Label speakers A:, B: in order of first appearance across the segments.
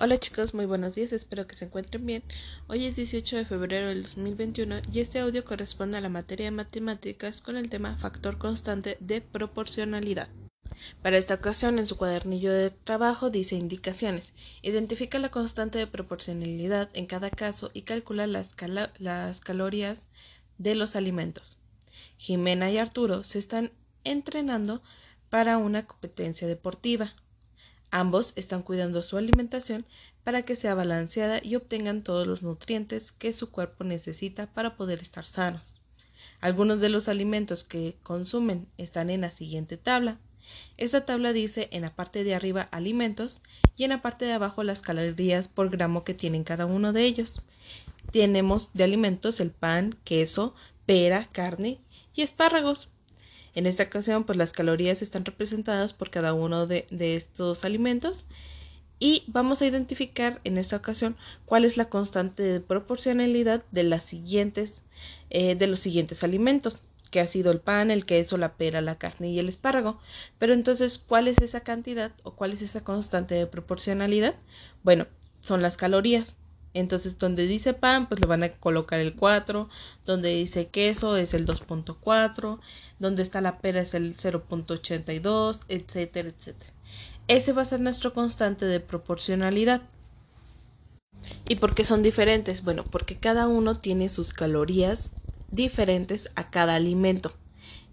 A: Hola chicos, muy buenos días, espero que se encuentren bien. Hoy es 18 de febrero del 2021 y este audio corresponde a la materia de matemáticas con el tema factor constante de proporcionalidad. Para esta ocasión, en su cuadernillo de trabajo dice indicaciones. Identifica la constante de proporcionalidad en cada caso y calcula las, las calorías de los alimentos. Jimena y Arturo se están entrenando para una competencia deportiva. Ambos están cuidando su alimentación para que sea balanceada y obtengan todos los nutrientes que su cuerpo necesita para poder estar sanos. Algunos de los alimentos que consumen están en la siguiente tabla. Esta tabla dice en la parte de arriba alimentos y en la parte de abajo las calorías por gramo que tienen cada uno de ellos. Tenemos de alimentos el pan, queso, pera, carne y espárragos. En esta ocasión, pues las calorías están representadas por cada uno de, estos alimentos y vamos a identificar en esta ocasión cuál es la constante de proporcionalidad de eh, de los siguientes alimentos que ha sido el pan, el queso, la pera, la carne y el espárrago. Pero entonces, ¿cuál es esa cantidad o cuál es esa constante de proporcionalidad? Bueno, son las calorías. Entonces, donde dice pan, pues le van a colocar el 4, donde dice queso es el 2.4, donde está la pera es el 0.82, etcétera, etcétera. Ese va a ser nuestro constante de proporcionalidad. ¿Y por qué son diferentes? Bueno, porque cada uno tiene sus calorías diferentes a cada alimento.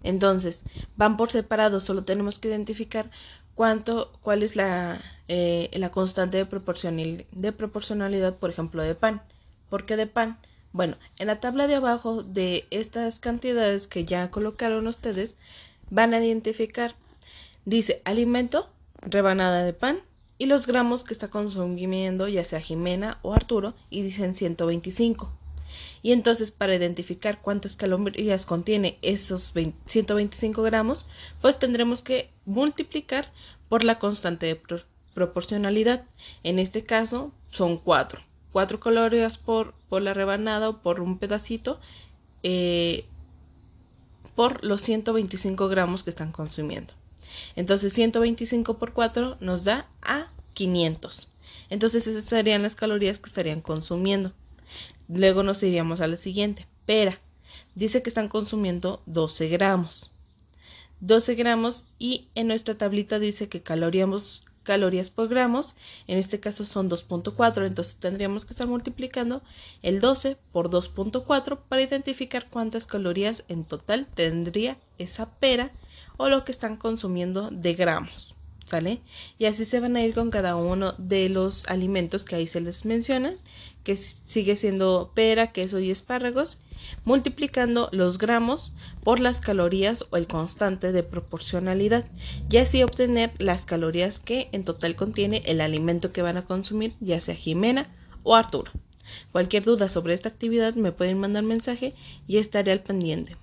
A: Entonces, van por separado, solo tenemos que identificar cuánto, cuál es la, eh, la constante de, de proporcionalidad, por ejemplo, de pan. ¿Por qué de pan? Bueno, en la tabla de abajo de estas cantidades que ya colocaron ustedes, van a identificar, dice alimento, rebanada de pan y los gramos que está consumiendo ya sea Jimena o Arturo y dicen 125. Y entonces para identificar cuántas calorías contiene esos 125 gramos, pues tendremos que multiplicar por la constante de proporcionalidad. En este caso son 4. 4 calorías por, por la rebanada o por un pedacito eh, por los 125 gramos que están consumiendo. Entonces 125 por 4 nos da a 500. Entonces esas serían las calorías que estarían consumiendo. Luego nos iríamos a la siguiente. Pera. Dice que están consumiendo 12 gramos. 12 gramos y en nuestra tablita dice que calorías, calorías por gramos, en este caso son 2.4, entonces tendríamos que estar multiplicando el 12 por 2.4 para identificar cuántas calorías en total tendría esa pera o lo que están consumiendo de gramos. ¿Sale? Y así se van a ir con cada uno de los alimentos que ahí se les mencionan, que sigue siendo pera, queso y espárragos, multiplicando los gramos por las calorías o el constante de proporcionalidad, y así obtener las calorías que en total contiene el alimento que van a consumir, ya sea Jimena o Arturo. Cualquier duda sobre esta actividad me pueden mandar mensaje y estaré al pendiente.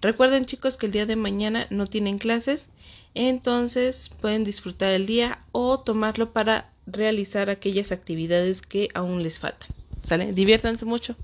A: Recuerden chicos que el día de mañana no tienen clases, entonces pueden disfrutar el día o tomarlo para realizar aquellas actividades que aún les faltan. ¿Sale? Diviértanse mucho.